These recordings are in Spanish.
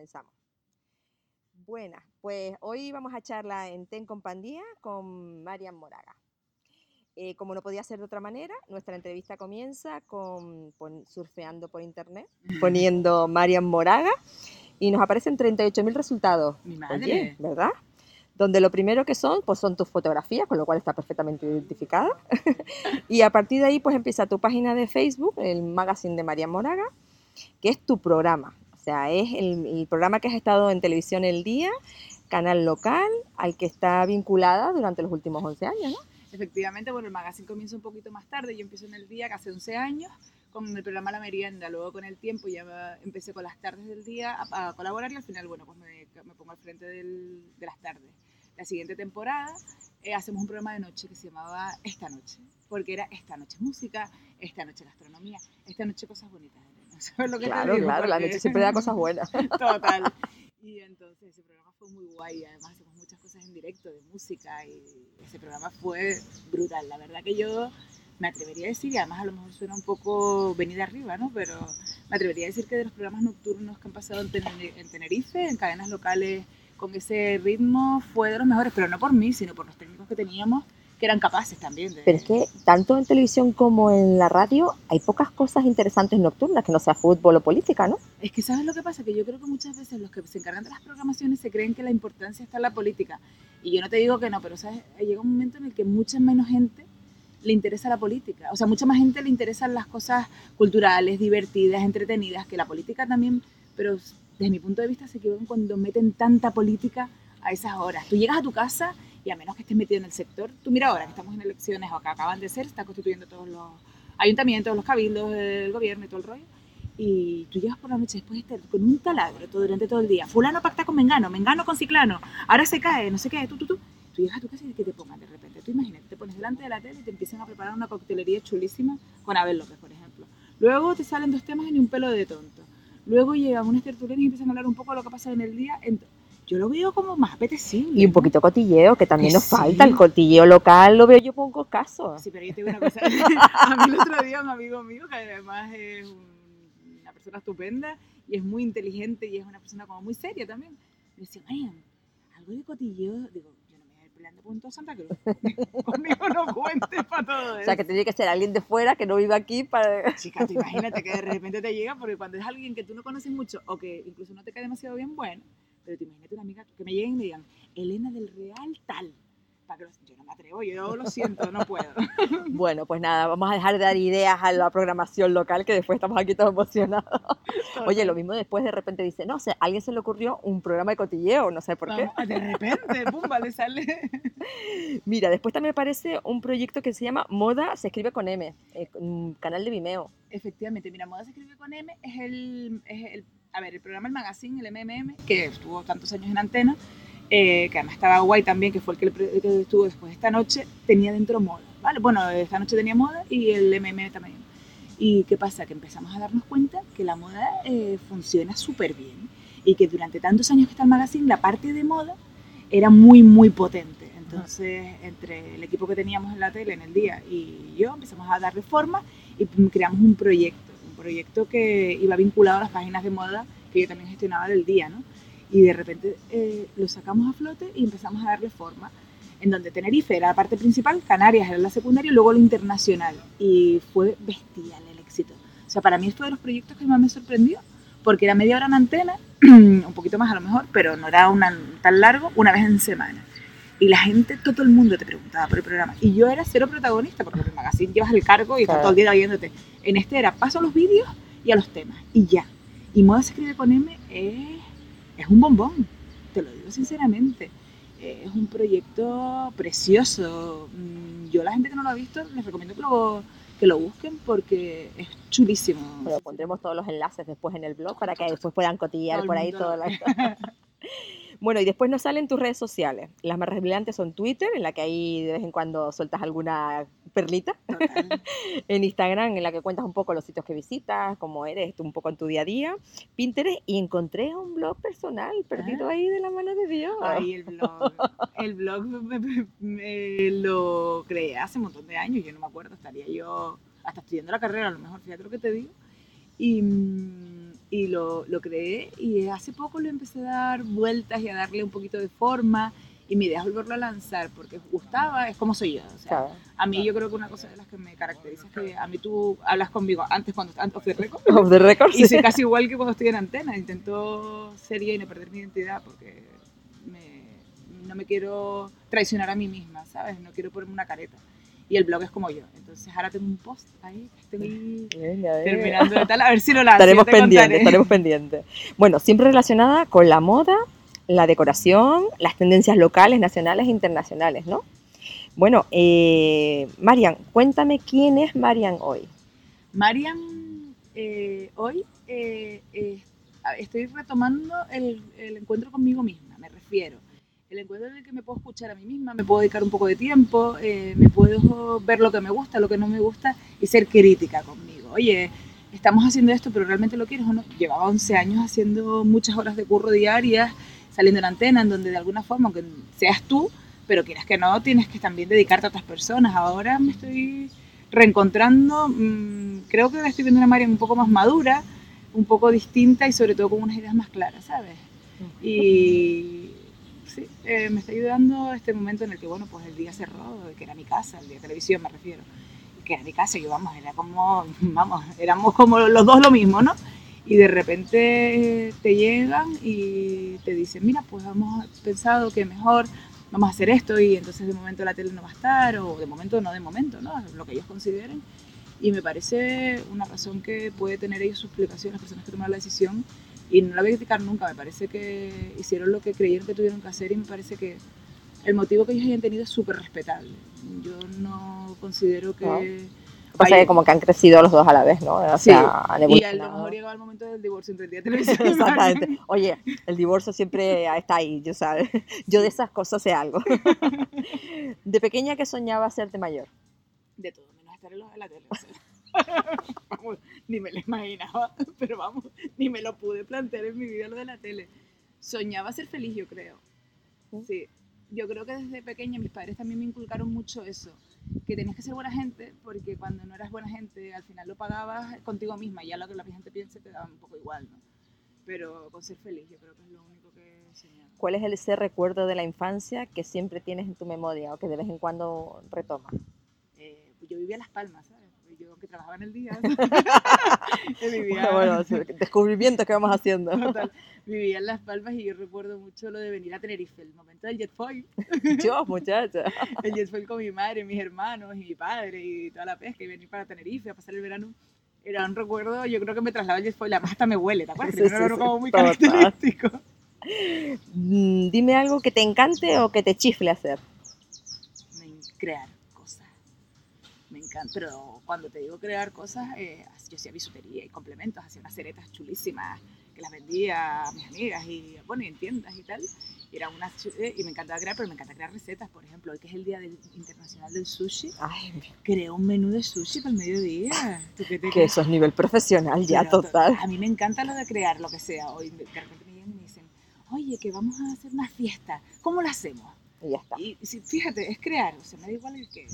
comenzamos. Buenas, pues hoy vamos a charlar en TEN Compañía con Marian Moraga. Eh, como no podía ser de otra manera, nuestra entrevista comienza con, surfeando por internet, poniendo Marian Moraga y nos aparecen 38.000 resultados. Mi madre. ¿verdad? Donde lo primero que son, pues son tus fotografías, con lo cual está perfectamente identificada. y a partir de ahí, pues empieza tu página de Facebook, el magazine de Marian Moraga, que es tu programa. Sea, es el, programa que has estado en televisión el día, canal local, al que está vinculada durante los últimos 11 años, ¿no? Efectivamente, bueno, el magazine comienza un poquito más tarde, yo empiezo en el día, casi 11 años, con el programa La Merienda, luego con el tiempo ya empecé con las tardes del día a, colaborar y al final, bueno, pues me, pongo al frente de las tardes. La siguiente temporada eh, hacemos un programa de noche que se llamaba Esta Noche, porque era Esta Noche Música, Esta Noche Gastronomía, Esta Noche Cosas Bonitas claro, claro, la noche siempre da cosas buenas. Total. Y entonces ese programa fue muy guay, además hacemos muchas cosas en directo de música y ese programa fue brutal. La verdad que yo me atrevería a decir, y además a lo mejor suena un poco venida arriba, ¿no? Pero me atrevería a decir que de los programas nocturnos que han pasado en Tenerife, en cadenas locales con ese ritmo, fue de los mejores, pero no por mí, sino por los técnicos que teníamos que eran capaces también de... Pero es que tanto en televisión como en la radio hay pocas cosas interesantes nocturnas, que no sea fútbol o política, ¿no? Es que ¿sabes lo que pasa? Que yo creo que muchas veces los que se encargan de las programaciones se creen que la importancia está en la política. Y yo no te digo que no, pero ¿sabes? llega un momento en el que mucha menos gente le interesa la política. O sea, mucha más gente le interesan las cosas culturales, divertidas, entretenidas, que la política también, pero desde mi punto de vista se equivocan cuando meten tanta política a esas horas. Tú llegas a tu casa y a menos que estés metido en el sector, tú mira ahora que estamos en elecciones o que acaban de ser, está constituyendo todos los ayuntamientos, los cabildos, el gobierno y todo el rollo, y tú llegas por la noche después de estar con un taladro todo, durante todo el día, fulano pacta con Mengano, Mengano con Ciclano, ahora se cae, no sé qué, tú, tú, tú, tú llegas a tu casa y que te pongan de repente, tú imagínate, te pones delante de la tele y te empiezan a preparar una coctelería chulísima con Abel López, por ejemplo. Luego te salen dos temas ni un pelo de tonto. Luego llegan unos tertulianos y empiezan a hablar un poco de lo que ha pasado en el día yo lo veo como más apetecible. Y un poquito cotilleo, que también nos falta. El cotilleo local lo veo yo poco caso. Sí, pero yo te digo una cosa. a mí el otro día un amigo mío, que además es una persona estupenda y es muy inteligente y es una persona como muy seria también, me decía, Marian, algo de cotilleo. Digo, yo no me voy a ir peleando punto Santa Cruz. Conmigo no cuentes para todo eso. O sea, que tiene que ser alguien de fuera que no viva aquí para... Chica, tú imagínate que de repente te llega, porque cuando es alguien que tú no conoces mucho o que incluso no te cae demasiado bien, bueno pero te imagínate una amiga que me lleguen y me digan, Elena del Real tal. Para que yo no me atrevo, yo lo siento, no puedo. bueno, pues nada, vamos a dejar de dar ideas a la programación local, que después estamos aquí todos emocionados. Oye, lo mismo después de repente dice, no sé, a alguien se le ocurrió un programa de cotilleo, no sé por qué. De repente, pum, vale, sale. Mira, después también aparece un proyecto que se llama Moda se escribe con M, eh, canal de Vimeo. Efectivamente, mira, Moda se escribe con M es el, es el a ver, el programa El Magazine, el MMM, que estuvo tantos años en antena, eh, que además estaba guay también, que fue el que, estuvo después esta noche, tenía dentro moda, ¿vale? Bueno, esta noche tenía moda y el MMM también. ¿Y qué pasa? Que empezamos a darnos cuenta que la moda eh, funciona súper bien y que durante tantos años que está el magazine, la parte de moda era muy, muy potente. Entonces, entre el equipo que teníamos en la tele en el día y yo empezamos a darle forma y creamos un proyecto proyecto que iba vinculado a las páginas de moda que yo también gestionaba del día, ¿no? Y de repente eh, lo sacamos a flote y empezamos a darle forma, en donde Tenerife era la parte principal, Canarias era la secundaria y luego lo internacional. Y fue bestial el éxito. O sea, para mí esto de los proyectos que más me sorprendió, porque era media hora en antena, un poquito más a lo mejor, pero no era una, tan largo, una vez en semana. Y la gente, todo el mundo te preguntaba por el programa. Y yo era cero protagonista, porque en el magazine llevas el cargo y estás todo el día viéndote. En este era paso a los vídeos y a los temas. Y ya. Y Moda se escribe con M es, es un bombón. Te lo digo sinceramente. Es un proyecto precioso. Mm, yo a la gente que no lo ha visto les recomiendo que lo, que lo busquen porque es chulísimo. Pero pondremos todos los enlaces después en el blog para que después puedan cotillear por ahí todo. La... Bueno, y después nos salen tus redes sociales. Las más relevantes son Twitter, en la que ahí de vez en cuando sueltas alguna perlita. en Instagram, en la que cuentas un poco los sitios que visitas, cómo eres, un poco en tu día a día. Pinterest, y encontré un blog personal perdido ah. ahí de la mano de Dios. Ay, el blog. El blog me, lo creé hace un montón de años, yo no me acuerdo, estaría yo hasta estudiando la carrera, a lo mejor, fíjate lo que te digo Y, mm, y lo, lo creé y hace poco lo empecé a dar vueltas y a darle un poquito de forma y mi idea es volverlo a lanzar porque gustaba, es como soy yo. O sea, Claro. A mí yo creo que una cosa de las que me caracteriza es que a mí tú hablas conmigo antes cuando estás off the record Off the record, y sí. soy casi igual que cuando estoy en antena. Intento ser yo y no perder mi identidad porque me- no me quiero traicionar a mí misma, ¿sabes? No quiero ponerme una careta. Y el blog es como yo. Entonces ahora tengo un post ahí estoy terminando de tal. A ver si lo lanzo. Estaremos pendientes, estaremos pendientes. Bueno, siempre relacionada con la moda, la decoración, las tendencias locales, nacionales e internacionales, ¿no? Bueno, eh, Marian, cuéntame quién es Marian hoy. Marian, eh, hoy eh, eh, estoy retomando el, el encuentro conmigo misma, me refiero. El encuentro en el que me puedo escuchar a mí misma, me puedo dedicar un poco de tiempo, eh, me puedo ver lo que me gusta, lo que no me gusta y ser crítica conmigo. Oye, estamos haciendo esto, pero realmente lo quieres o no. Llevaba 11 años haciendo muchas horas de curro diarias, saliendo en antena, en donde de alguna forma, aunque seas tú, pero quieras que no, tienes que también dedicarte a otras personas. Ahora me estoy reencontrando, mm, creo que ahora estoy viendo una Marian un poco más madura, un poco distinta y sobre todo con unas ideas más claras, ¿sabes? Y eh, me está ayudando este momento en el que, bueno, pues el día cerró, que era mi casa, el día de televisión me refiero, que era mi casa, y yo, vamos, era como, vamos, éramos como los dos lo mismo, ¿no? Y de repente te llegan y te dicen, mira, pues hemos pensado que mejor vamos a hacer esto y entonces de momento la tele no va a estar, o de momento no de momento, ¿no? Lo que ellos consideren. Y me parece una razón que puede tener ellos su explicación, las personas que tomaron la decisión, y no la voy a criticar nunca, me parece que hicieron lo que creyeron que tuvieron que hacer y me parece que el motivo que ellos hayan tenido es súper respetable. Yo no considero que... Pasa Ay, que como que han crecido los dos a la vez, ¿no? O Sí, sea, han y a lo mejor llegaba el momento del divorcio entre el día de televisión Exactamente. Oye, el divorcio siempre está ahí, yo sabes. Yo de esas cosas sé algo. De pequeña que soñaba hacerte mayor. De todo, menos estar en la tele. o sea. Vamos, ni me lo imaginaba, pero vamos, ni me lo pude plantear en mi vida lo de la tele. Soñaba ser feliz, yo creo. Sí, yo creo que desde pequeña mis padres también me inculcaron mucho eso, que tenías que ser buena gente, porque cuando no eras buena gente, al final lo pagabas contigo misma, ya lo que la gente piense te daba un poco igual, ¿no? Pero con ser feliz, yo creo que es lo único que soñaba. ¿Cuál es el- ese recuerdo de la infancia que siempre tienes en tu memoria o que de vez en cuando retomas? Eh, yo vivía en Las Palmas, ¿sabes? Aunque trabajaba en el día, vivía, Bueno, descubrimientos que vamos haciendo. total, vivía en Las Palmas y yo recuerdo mucho lo de venir a Tenerife, el momento del jet foil, Yo, muchacha. el jet foil con mi madre, mis hermanos y mi padre y toda la pesca y venir para Tenerife a pasar el verano. Era un recuerdo, yo creo que me trasladaba el jet foil, además hasta me huele, ¿te acuerdas? Sí, Era sí, sí, como muy total. característico. Mm, Dime algo que te encante o que te chifle hacer. Crear encanta, pero cuando te digo crear cosas, eh, yo hacía bisutería y complementos, hacía unas ceretas chulísimas que las vendía a mis amigas y bueno, y en tiendas y tal. Y, era una, eh, y me encantaba crear, pero me encanta crear recetas. Por ejemplo, hoy que es el Día del- Internacional del Sushi, Ay, creé un menú de sushi para el mediodía. ¿Tú qué te que eso es nivel profesional ya, Pero, total. A mí me encanta lo de crear lo que sea. Hoy de repente me llegan y me dicen, oye, que vamos a hacer una fiesta. ¿Cómo lo hacemos? Y ya está. Y si- fíjate, es crear, o sea, me da igual el que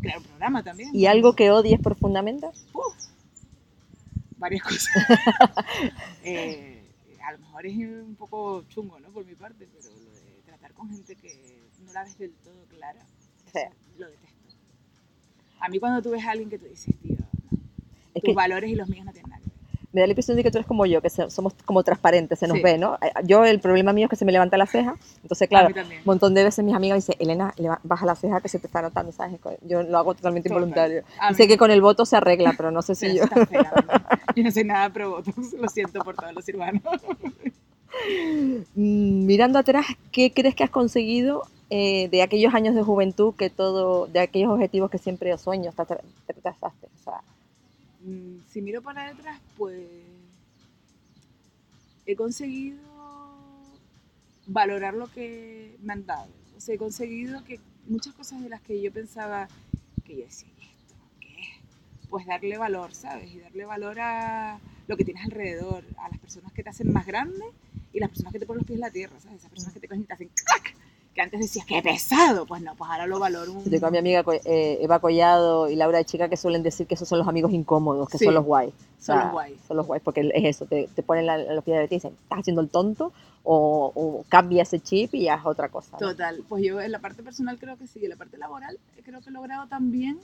crear un programa también. ¿Y algo que odies profundamente? Uf, varias cosas. Eh, a lo mejor es un poco chungo, ¿no? Por mi parte, pero lo de tratar con gente que no la ves del todo clara, Sí. eso lo detesto. A mí cuando tú ves a alguien que tú dices, tío, no, tus que valores y los míos no tienen nada. Me da la impresión de que tú eres como yo, que se- somos como transparentes, se nos Sí. ve, ¿no? Eh, Yo, el problema mío es que se me levanta la ceja, entonces, claro, un montón de veces mis amigas me dicen, Elena, baja la ceja que se te está notando, ¿sabes? Yo lo hago totalmente Total. involuntario. A Y sé que con el voto se arregla, pero no sé si yo... está fea. Yo no soy nada pro Botox, lo siento por todos los cirujanos. Mm, Mirando atrás, ¿qué crees que has conseguido eh, de aquellos años de juventud, que todo, de aquellos objetivos que siempre o sueños te trazaste? O sea, Mm, Si miro para detrás, pues he conseguido valorar lo que me han dado. O sea, he conseguido que muchas cosas de las que yo pensaba que yo decía, "¿Y esto qué es? Pues darle valor, ¿sabes? Y darle valor a lo que tienes alrededor, a las personas que te hacen más grande y las personas que te ponen los pies en la tierra, ¿sabes? Esas personas que te cogen y te hacen. Que que antes decías, qué pesado, pues no, pues ahora lo valoro un... Yo a mi amiga eh, Eva Collado y Laura de Chica que suelen decir que esos son los amigos incómodos, que Sí, son los guay. son los guay. Son los guays, porque es eso, te, te ponen la, los pies de ti y dicen, estás haciendo el tonto o, o cambia ese chip y haz otra cosa. ¿no? Total, pues yo en la parte personal creo que sí, en la parte laboral eh, creo que he logrado también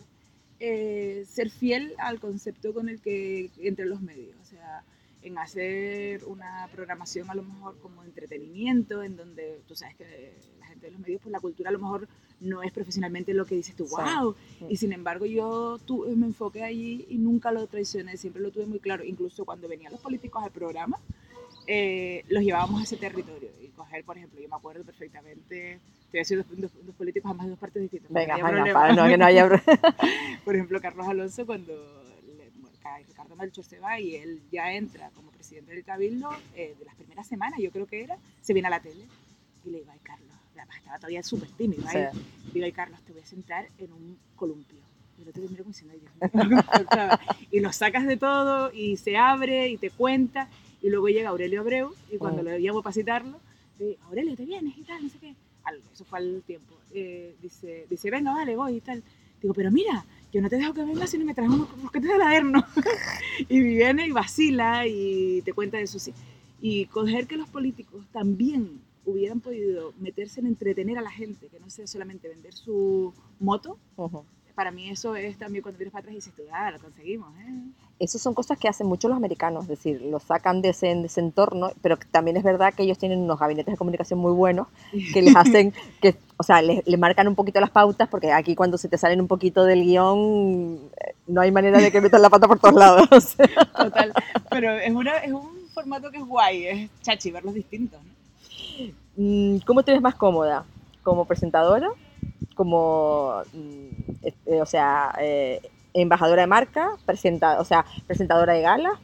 eh, ser fiel al concepto con el que entre los medios, o sea, en hacer una programación a lo mejor como entretenimiento, en donde tú sabes que gente de los medios, pues la cultura a lo mejor no es profesionalmente lo que dices tú, Sí. wow, Mm. y sin embargo yo tu- me enfoqué allí y nunca lo traicioné, siempre lo tuve muy claro, incluso cuando venían los políticos al programa, eh, los llevábamos a ese territorio. Y coger, por ejemplo, yo me acuerdo perfectamente, te voy a decir dos, dos- dos políticos además de dos partes distintas. Venga, venga, para no, que no haya... Por ejemplo, Carlos Alonso, cuando le- Ricardo Melchor se va y él ya entra como presidente del Cabildo, eh, de las primeras semanas, yo creo que era, se viene a la tele y le digo, ay, Carlos, además estaba todavía súper tímido, Sí. ¿eh? digo, ay, Carlos, te voy a sentar en un columpio. Y el otro como diciendo, y lo sacas de todo y se abre y te cuenta. Y luego llega Aurelio Abreu y cuando Mm. lo llamo para citarlo, le digo, Aurelio, ¿te vienes? Y tal, no sé qué. Al- eso fue al tiempo. Eh, dice, dice, venga, vale, voy y tal. Digo, pero mira, yo no te dejo que vengas si no me traes unos rosquetes de laderno. y viene y vacila y te cuenta de eso, sí. Y coger que los políticos también hubieran podido meterse en entretener a la gente, que no sea solamente vender su moto, para mí eso es también cuando vienes para atrás y dices ah, lo conseguimos, ¿eh? Esas son cosas que hacen mucho los americanos, es decir, los sacan de ese, de ese entorno, pero también es verdad que ellos tienen unos gabinetes de comunicación muy buenos que les hacen, que, o sea, le, le marcan un poquito las pautas, porque aquí cuando se te salen un poquito del guion, eh, no hay manera de que metan la pata por todos lados. Total. Pero es, una, es un formato que es guay, es chachi, verlos distintos, ¿no? Mm, ¿Cómo te ves más cómoda? ¿Como presentadora? ¿Como, eh, o sea, eh, embajadora de marca? Presenta, o sea, presentadora de gala?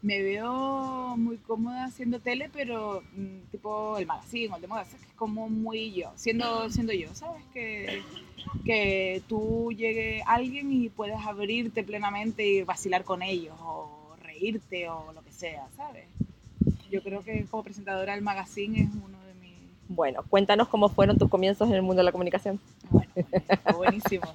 Me veo muy cómoda haciendo tele, pero mm, tipo el magazine o el de moda, que es como muy yo, siendo, siendo yo, ¿sabes? Que, que tú llegue alguien y puedas abrirte plenamente y vacilar con ellos, o reírte, o lo que sea, ¿sabes? Yo creo que como presentadora del magazine es uno de mis... Bueno, cuéntanos cómo fueron tus comienzos en el mundo de la comunicación. Bueno, buenísimo.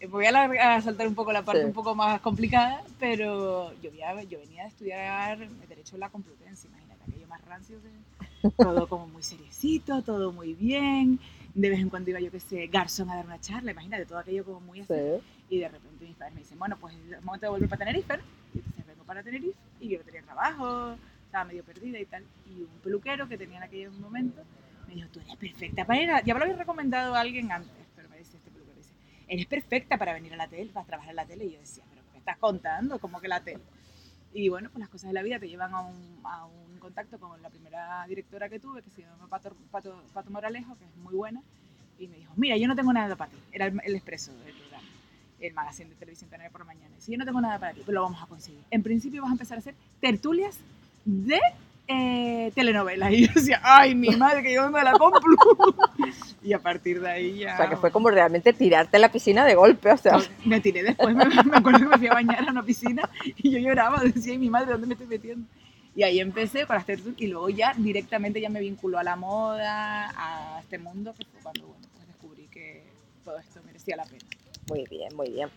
Eh, Voy a, largar- a saltar un poco la parte Sí. un poco más complicada, pero yo, había- yo venía de estudiar Derecho en la Complutense, imagínate, aquello más rancio que todo como muy seriecito, todo muy bien. De vez en cuando iba yo, que sé, garzón a dar una charla, imagínate, todo aquello como muy así. Sí. Y de repente mis padres me dicen, bueno, pues es momento de volver para Tenerife, ¿no? Y entonces vengo para Tenerife y yo no tenía trabajo, estaba medio perdida y tal. Y un peluquero que tenía en aquel momento me dijo, tú eres perfecta para ir a... Ya me lo había recomendado a alguien antes, pero me dice este peluquero, dice, eres perfecta para venir a la tele, para trabajar en la tele. Y yo decía, pero ¿qué estás contando? ¿Cómo que la tele? Y bueno, pues las cosas de la vida te llevan a un, a un contacto con la primera directora que tuve, que se llama Pato, Pato, Pato Moralejo, que es muy buena. Y me dijo, mira, yo no tengo nada para ti. Era el, el expreso del programa, el magazine de televisión canaria por mañana. Si yo no tengo nada para ti, pero lo vamos a conseguir. En principio vas a empezar a hacer tertulias de eh, telenovelas. Y yo decía, ay, mi madre, que yo vengo de la Complu. y a partir de ahí ya... O sea, que fue como realmente tirarte a la piscina de golpe, o sea. Me tiré después, me, me acuerdo que me fui a bañar a una piscina y yo lloraba, decía, "Ay, mi madre, ¿dónde me estoy metiendo? Y ahí empecé con las tertulias y luego ya directamente ya me vinculó a la moda, a este mundo, que fue cuando bueno, pues descubrí que todo esto merecía la pena. Muy bien, muy bien.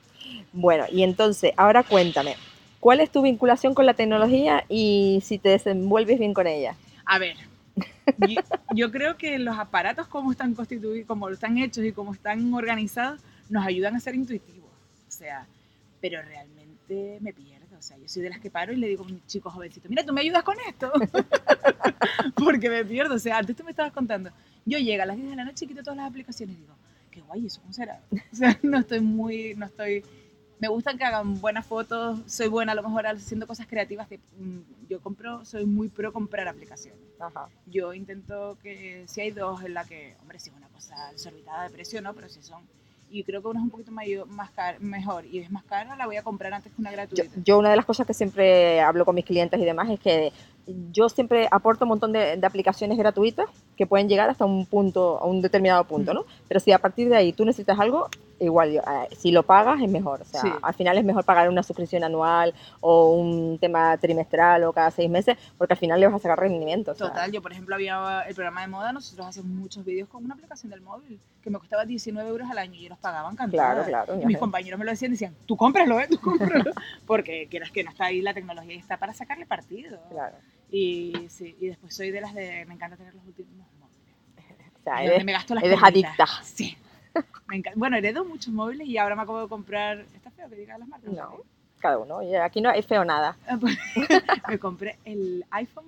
Bueno, y entonces, ahora cuéntame, ¿cuál es tu vinculación con la tecnología y si te desenvuelves bien con ella? A ver, yo, creo que los aparatos como están constituidos, como están hechos y como están organizados, nos ayudan a ser intuitivos. O sea, pero realmente me pierdo. O sea, yo soy de las que paro y le digo a un chico jovencito, mira, tú me ayudas con esto. Porque me pierdo. O sea, antes tú me estabas contando, yo llego a las 10 de la noche y quito todas las aplicaciones y digo, qué guay, ¿eso cómo será? O sea, no estoy muy, no estoy... Me gustan que hagan buenas fotos, soy buena a lo mejor haciendo cosas creativas. de- mm, yo compro, soy muy pro comprar aplicaciones Ajá. yo intento que si hay dos en la que, hombre, si es una cosa desorbitada de precio, no, pero si son, y creo que una es un poquito mayor, más car- mejor y es más cara, la voy a comprar antes que una Yo, gratuita. yo una de las cosas que siempre hablo con mis clientes y demás es que yo siempre aporto un montón de, de aplicaciones gratuitas que pueden llegar hasta un punto, a un determinado punto, ¿no? Pero si a partir de ahí tú necesitas algo, igual, yo, eh, si lo pagas es mejor. O sea, Sí. al final es mejor pagar una suscripción anual o un tema trimestral o cada seis meses, porque al final le vas a sacar rendimiento. o sea, Total, yo por ejemplo había el programa de moda, nosotros hacíamos muchos vídeos con una aplicación del móvil que me costaba 19 euros al año y ellos pagaban Claro, cantidad. claro. Y ya mis compañeros me lo decían, decían, tú cómpralo, ¿eh? Tú cómpralo. Porque quieras que no está ahí la tecnología y está para sacarle partido. Claro. Y, sí, y después soy de las de, me encanta tener los últimos móviles. O sea, eres- me gasto las eres adicta. Sí. Me encanta. Bueno, heredo muchos móviles y ahora me acabo de comprar, ¿está feo que diga las marcas? No. cada uno. Aquí no hay feo nada. Ah, pues, me compré el iPhone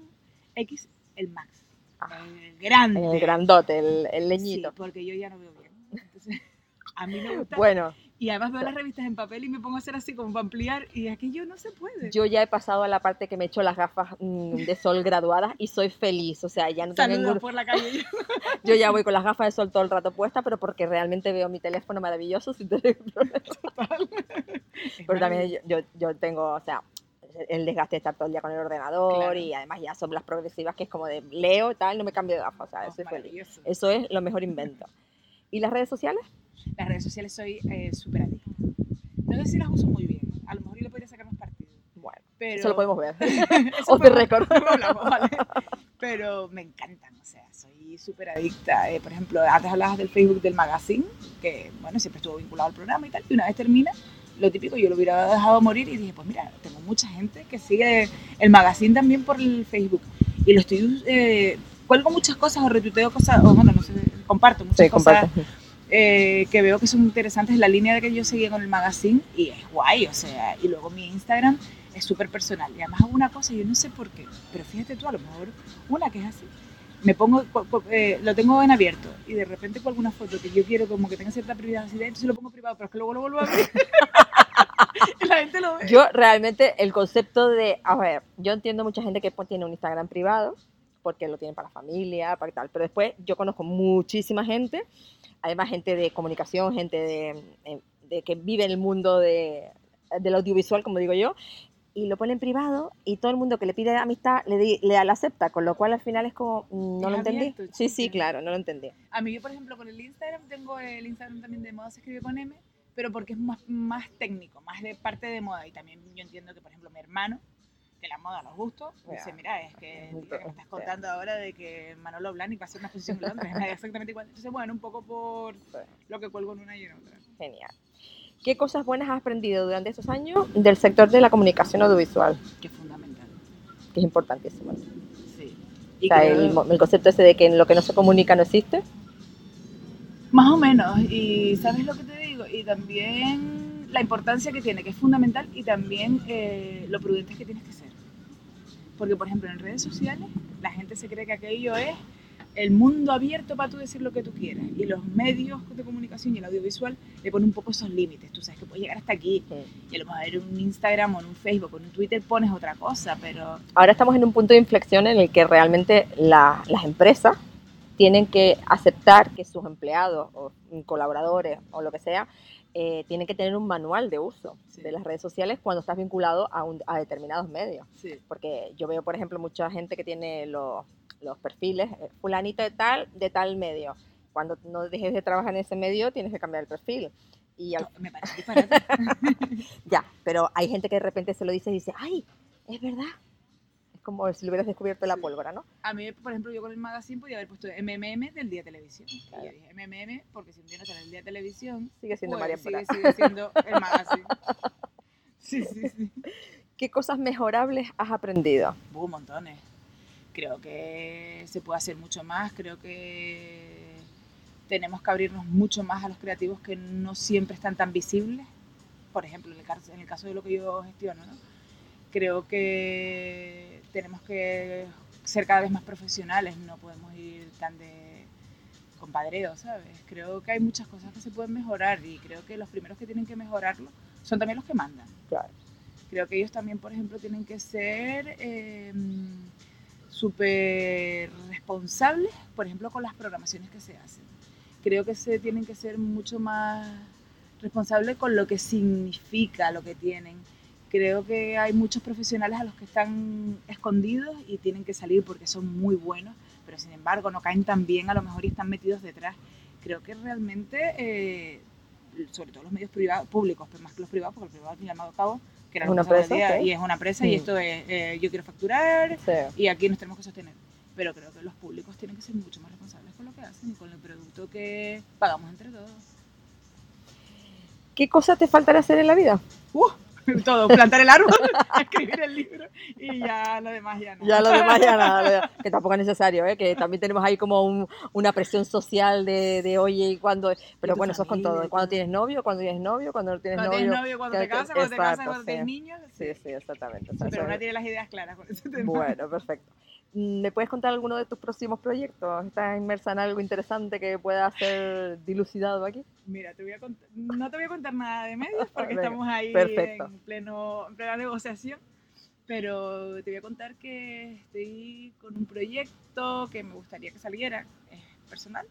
X, el Max. Ah. El grande. El grandote, el, el Sí, leñito. porque yo ya no veo bien. Entonces, a mí me gusta. Bueno, Y además veo las revistas en papel y me pongo a hacer así como para ampliar y aquello no se puede. yo ya he pasado a la parte que me echo las gafas mm, de sol graduadas y soy feliz. O sea, ya no tengo ningún... por la calle. Yo ya voy con las gafas de sol todo el rato puestas, pero porque realmente veo mi teléfono maravilloso sin tener problemas. Pero también yo, yo, yo tengo, o sea, el desgaste de estar todo el día con el ordenador Claro. y además ya son las progresivas que es como de leo y tal, no me cambio de gafas, o sea, Oh, soy feliz. maravilloso. Eso es lo mejor invento. ¿Y las redes sociales? Las redes sociales soy eh, súper adicta. No sé si las uso muy bien. A lo mejor yo le podría sacar más partido. Bueno, Pero... eso lo podemos ver. Luego hablamos, ¿vale? Pero me encantan, o sea, soy súper adicta. Eh, por ejemplo, antes hablabas del Facebook del magazine, que bueno, siempre estuvo vinculado al programa y tal, y una vez termina, lo típico, yo lo hubiera dejado morir y dije, pues mira, tengo mucha gente que sigue el magazine también por el Facebook. Y lo estoy, eh, cuelgo muchas cosas o retuiteo cosas, o bueno, no sé, comparto muchas Sí, cosas comparte. Eh, que veo que son interesantes la línea de que yo seguía con el magazine y es guay, o sea, y luego mi Instagram es súper personal y además hago una cosa, yo no sé por qué, pero fíjate tú, a lo mejor una que es así, me pongo, eh, lo tengo en abierto y de repente con alguna foto que yo quiero como que tenga cierta privacidad, entonces lo pongo privado, pero es que luego lo vuelvo a abrir la gente lo ve. Yo realmente el concepto de, a ver, yo entiendo mucha gente que pues, tiene un Instagram privado porque lo tienen para la familia, para tal, pero después yo conozco muchísima gente, además gente de comunicación, gente de, eh, de que vive en el mundo de, del audiovisual, como digo yo, y lo pone en privado y todo el mundo que le pide amistad le, di- le la acepta, con lo cual al final es como, mm, no Es lo entendí. abierto, Sí, sí, claro, no lo entendí. A mí yo, por ejemplo, con el Instagram tengo el Instagram también de moda se escribe con M, pero porque es más, más técnico, más de parte de moda. Y también yo entiendo que, por ejemplo, mi hermano, que la moda nos gusta, dice, Ya. mira, es que, que me estás contando ahora de que Manolo Blahnik va a hacer una exposición en Londres, exactamente igual. Entonces, bueno, un poco por lo que cuelgo en una y en otra. Genial. ¿Qué cosas buenas has aprendido durante estos años del sector de la comunicación audiovisual? Que es fundamental. Que es importantísimo. Sí. O Y sea, creo- el, el concepto ese de que lo que no se comunica no existe. Más o menos, y ¿sabes lo que te digo? Y también la importancia que tiene, que es fundamental, y también eh, lo prudentes que tienes que ser. Porque, por ejemplo, en redes sociales la gente se cree que aquello es el mundo abierto para tú decir lo que tú quieras. Y los medios de comunicación y el audiovisual le ponen un poco esos límites. Tú sabes que puedes llegar hasta aquí. Y a lo mejor en un Instagram o en un Facebook o en un Twitter pones otra cosa, pero Ahora estamos en un punto de inflexión en el que realmente la- las empresas tienen que aceptar que sus empleados o colaboradores o lo que sea eh, tienen que tener un manual de uso Sí. de las redes sociales cuando estás vinculado a, un- a determinados medios. sí. Porque yo veo, por ejemplo, mucha gente que tiene los, los perfiles, eh, fulanito de tal, de tal medio. Cuando no dejes de trabajar en ese medio, tienes que cambiar el perfil. Y al- me parece disparate. ya, pero hay gente que de repente se lo dice y dice, ay, es verdad. Como si lo hubieras descubierto la pólvora, ¿no? A mí, por ejemplo, yo con el magazine podía haber puesto MMM del día de televisión. Claro. Y yo dije MMM porque si un día no sale el día de televisión, Sigue siendo pues, María sigue, sigue siendo el magazine. Sí, sí, sí. ¿Qué cosas mejorables has aprendido? Hubo montones. Creo que se puede hacer mucho más. Creo que tenemos que abrirnos mucho más a los creativos que no siempre están tan visibles. Por ejemplo, en el caso, en el caso de lo que yo gestiono, ¿no? creo que tenemos que ser cada vez más profesionales. No podemos ir tan de compadreo, ¿sabes? Creo que hay muchas cosas que se pueden mejorar y creo que los primeros que tienen que mejorarlo son también los que mandan. Claro. Creo que ellos también, por ejemplo, tienen que ser eh, súper responsables, por ejemplo, con las programaciones que se hacen. Creo que se tienen que ser mucho más responsables con lo que significa lo que tienen. Creo que hay muchos profesionales a los que están escondidos y tienen que salir porque son muy buenos, pero sin embargo no caen tan bien, a lo mejor y están metidos detrás. Creo que realmente, eh, sobre todo los medios privados, públicos, pero más que los privados, porque el privado al fin y al cabo, que era ¿Una lo que pasaba empresa? el día, Ok. y es una empresa y esto es, eh, yo quiero facturar Sí. y aquí nos tenemos que sostener. Pero creo que los públicos tienen que ser mucho más responsables con lo que hacen y con el producto que pagamos entre todos. ¿Qué cosa te faltaría hacer en la vida? ¡Uh! Todo, plantar el árbol, escribir el libro y ya lo demás ya no. Ya lo demás ya nada, que tampoco es necesario, ¿eh? que también tenemos ahí como un- una presión social de, de oye y cuando, pero bueno, eso es con todo, y cuando tienes novio, cuando tienes novio, cuando no tienes Cuando novio. tienes novio, cuando te casas, cuando te casas, cuando tienes niños. Sí, sí, exactamente. pero una tiene las ideas claras con ese tema. Bueno, perfecto. ¿Me puedes contar alguno de tus próximos proyectos? ¿Estás inmersa en algo interesante que pueda ser dilucidado aquí? Mira, te voy a no te voy a contar nada de medios porque Venga, estamos ahí perfecto. en, pleno, en plena negociación, pero te voy a contar que estoy con un proyecto que me gustaría que saliera, es personal,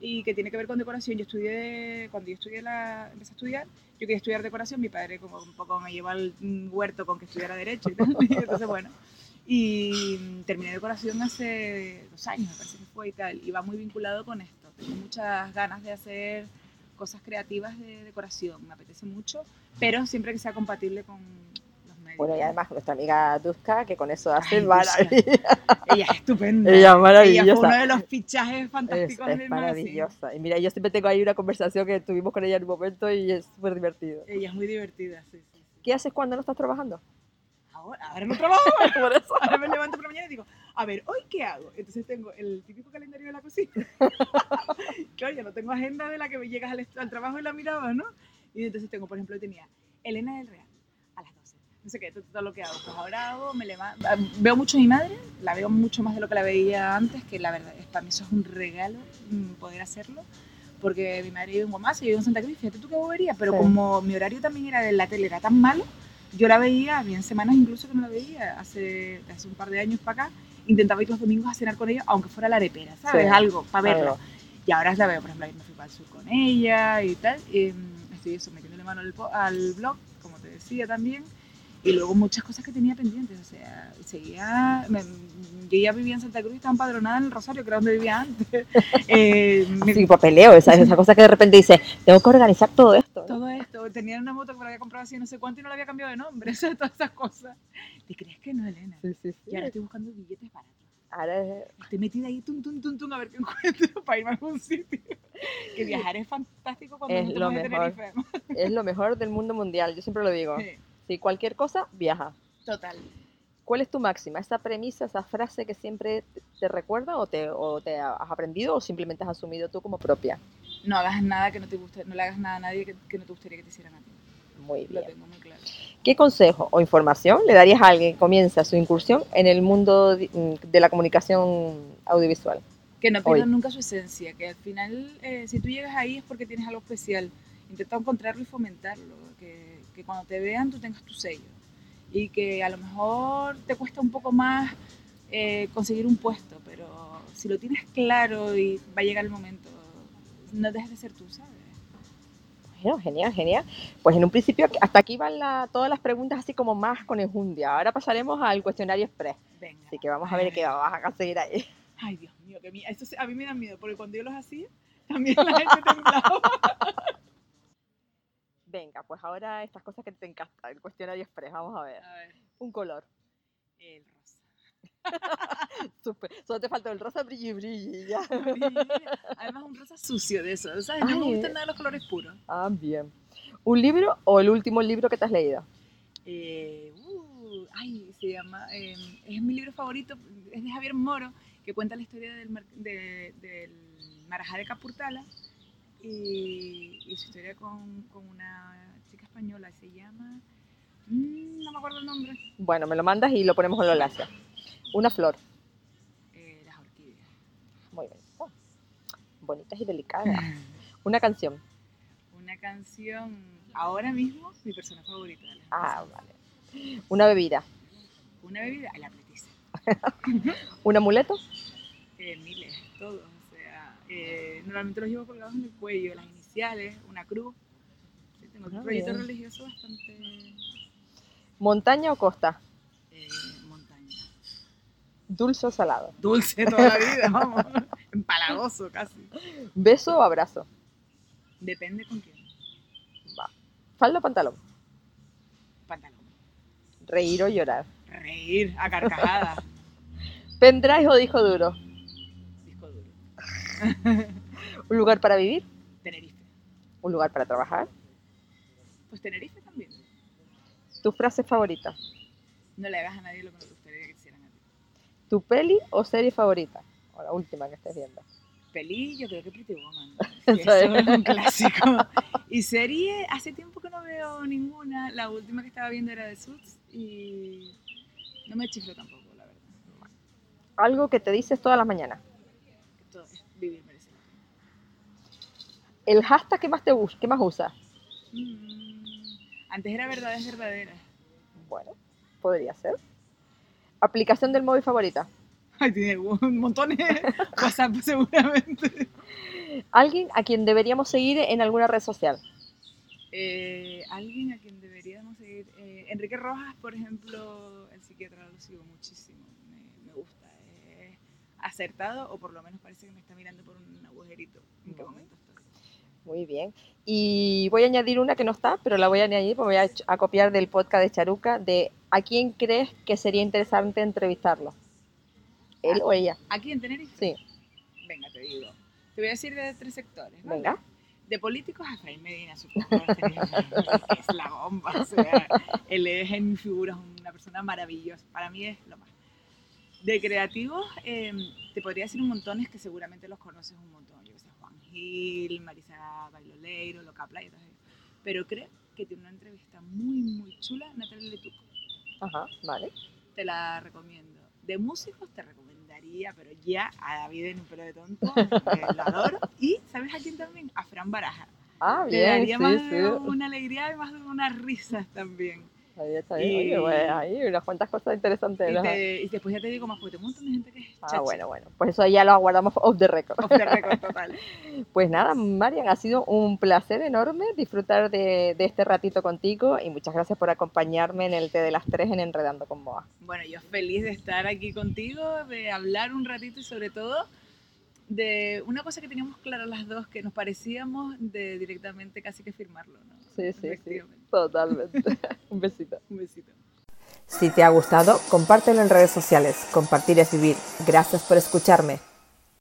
y que tiene que ver con decoración. Yo estudié, cuando yo estudié la, empecé a estudiar, yo quería estudiar decoración, mi padre como un poco me llevó al huerto con que estudiara derecho y tal, y entonces bueno. Y terminé decoración hace dos años, me parece que fue y tal, y va muy vinculado con esto. Tengo muchas ganas de hacer cosas creativas de decoración, me apetece mucho, pero siempre que sea compatible con los medios. Bueno, y además nuestra amiga Duska, que con eso hace Ay, maravilla. Ella es estupenda. Ella es Ella fue maravillosa. uno de los fichajes Es, fantásticos es del magazine. maravillosa. Y mira, yo siempre tengo ahí una conversación que tuvimos con ella en un momento y es súper divertido. Ella es muy divertida, sí. ¿Qué haces cuando no estás trabajando? Ahora, ahora no trabajo, Por eso. ahora me levanto por la mañana y digo, a ver, ¿hoy qué hago? Entonces tengo el típico calendario de la cocina. claro, ya no tengo agenda de la que me llegas al, al trabajo y la miraba, ¿no? Y entonces tengo, por ejemplo, tenía Elena del Real a las 12. No sé qué, todo, todo lo que hago. Pues ahora hago, me levanto, veo mucho a mi madre, la veo mucho más de lo que la veía antes, que la verdad, es, para mí eso es un regalo mm, poder hacerlo. Porque mi madre vive en Guamasa y yo vivo en Santa Cruz, fíjate tú qué bobería, pero Sí. como mi horario también era de la tele, era tan malo, yo la veía, había semanas incluso que no la veía, hace, hace un par de años para acá, intentaba ir los domingos a cenar con ella, aunque fuera la arepera, ¿sabes? Sí. Algo, para verla. Algo. Y ahora la veo, por ejemplo, me fui para el sur con ella y tal, y, mm, estoy eso, metiéndole mano al, al blog, como te decía también, y luego muchas cosas que tenía pendientes, o sea, seguía, me- yo ya vivía en Santa Cruz y estaba empadronada en el Rosario, que era donde vivía antes. Eh, me- Sí, papeleo, esas, esas cosas que de repente dices, tengo que organizar todo esto. todo esto, tenía una moto que me la había comprado así no sé cuánto y no la había cambiado de nombre, o sea, todas esas cosas. ¿Te crees que no, Elena? Sí, sí, sí. Y ahora estoy buscando billetes baratos. Ahora es- Estoy metida ahí, tum, tum, tum, tum, a ver qué encuentro para irme a algún sitio. Que viajar es fantástico cuando Es lo de mejor. Tenerife. es lo mejor del mundo mundial, yo siempre lo digo. Sí, Si cualquier cosa, viaja. total. ¿Cuál es tu máxima? ¿Esa premisa, esa frase que siempre te- recuerda o te, o te has aprendido o simplemente has asumido tú como propia? No hagas nada que no te guste, no le hagas nada a nadie que, que no te gustaría que te hicieran a ti. Muy Lo bien. tengo muy claro. ¿Qué consejo o información le darías a alguien que comienza su incursión en el mundo mm, de la comunicación audiovisual? Que no Hoy. pierdan nunca su esencia, que al final, eh, si tú llegas ahí es porque tienes algo especial. Intenta encontrarlo y fomentarlo, que, cuando te vean tú tengas tu sello. Y que a lo mejor te cuesta un poco más eh, conseguir un puesto, pero si lo tienes claro y va a llegar el momento, no dejes de ser tú, ¿sabes? Bueno, genial, genial. Pues en un principio hasta aquí van la- todas las preguntas así como más con enjundia. Ahora pasaremos al cuestionario express. Venga. Así que vamos a ver qué vamos a conseguir ahí. Ay, Dios mío, que mí, eso a mí me da miedo, porque cuando yo los hacía, también la gente temblaba. Venga, pues ahora estas cosas que te encantan, el cuestionario express, vamos a ver. A ver, Un color. el rosa. Súper. Solo te falta el rosa brilli brilli ya. Además, un rosa sucio de eso, ¿sabes? No me gustan nada los colores puros. Ah, bien. ¿Un libro o el último libro que te has leído? Eh, uh, ay, se llama, eh, es mi libro favorito, es de Javier Moro, que cuenta la historia del, de- del Marajá de Capurtala y, y su historia con, con una chica española, se llama, mm, no me acuerdo el nombre, Bueno, me lo mandas y lo ponemos en los enlace. Una flor. eh, Las Orquídeas. Muy bien. Oh, Bonitas y delicadas. Una canción. Una canción, ahora mismo, mi persona favorita. de Ah, vale. Una bebida. Una bebida, el apretis. Un amuleto. Eh, miles, todos. Eh, normalmente los llevo colgados en el cuello, las iniciales, una cruz. Sí, tengo un Ah, proyecto bien. religioso bastante Montaña o costa. eh, montaña. ¿Dulce o salado? Dulce toda la vida, vamos. Empalagoso casi. ¿Beso o abrazo? Depende con quién. Va. ¿Falda o pantalón? Pantalón. ¿Reír o llorar? Reír, a carcajadas. ¿Pendrive o disco duro? ¿Un lugar para vivir? Tenerife. ¿Un lugar para trabajar? Pues Tenerife también. ¿Tu frase favorita? No le hagas a nadie lo que no te gustaría que hicieran a ti. ¿Tu peli o serie favorita? O la última que estés viendo. Peli, yo creo que Pretty Woman. Es. es un clásico. Y serie, hace tiempo que no veo ninguna. La última que estaba viendo era de Suits y no me chiflo tampoco, la verdad. Algo que te dices todas las mañanas. Esto es vivir merece la pena. ¿El hashtag que más te que más usas? Mm, Antes era verdades verdaderas. Bueno, podría ser. ¿Aplicación del móvil favorita? Ay, tiene un montón de WhatsApp seguramente. ¿Alguien a quien deberíamos seguir en alguna red social? Eh, alguien a quien deberíamos seguir. eh, Enrique Rojas, por ejemplo, el psiquiatra lo sigo muchísimo. Me, me gusta. Es acertado o por lo menos parece que me está mirando por un agujerito. ¿En qué momento estoy? Muy bien. Y voy a añadir una que no está, pero la voy a añadir porque voy a, a copiar del podcast de Charuca de ¿a quién crees que sería interesante entrevistarlo? ¿Él o ella? Aquí en Tenerife. Sí, Venga, te digo. Te voy a decir de tres sectores. ¿vale? venga. De políticos a Efraín Medina, supongo que es la bomba. O sea, él es en mi figura una persona maravillosa. Para mí es lo más. De creativos, eh, te podría decir un montón, es que seguramente los conoces un montón. Yo sé, Gil, Marisa Bailoleiro, Loca Playa. Pero creo que tiene una entrevista muy, muy chula, Natalia Letuc. Ajá, vale. Te la recomiendo. De músicos te recomendaría, pero ya a David en un pelo de tonto, lo adoro. Y, ¿sabes a quién también? A Fran Baraja. Ah, Te bien, daría sí, más sí. de una alegría y más de unas risas también. Está bien. Y- Oye, bueno, hay unas cuantas cosas interesantes. Y, ¿no? te- y después ya te digo más, porque tengo un montón de gente que es Ah, bueno, bueno. Pues eso ya lo aguardamos off the record. Off the record total. Pues nada, Marian, ha sido un placer enorme disfrutar de, de este ratito contigo y muchas gracias por acompañarme en el té de las tres en Enredando con Moa. Bueno, yo feliz de estar aquí contigo, de hablar un ratito y sobre todo de una cosa que teníamos claro las dos, que nos parecíamos de directamente casi que firmarlo, ¿no? Sí, sí, sí, totalmente. un besito. Un besito. Si te ha gustado, compártelo en redes sociales. Compartir es vivir. Gracias por escucharme.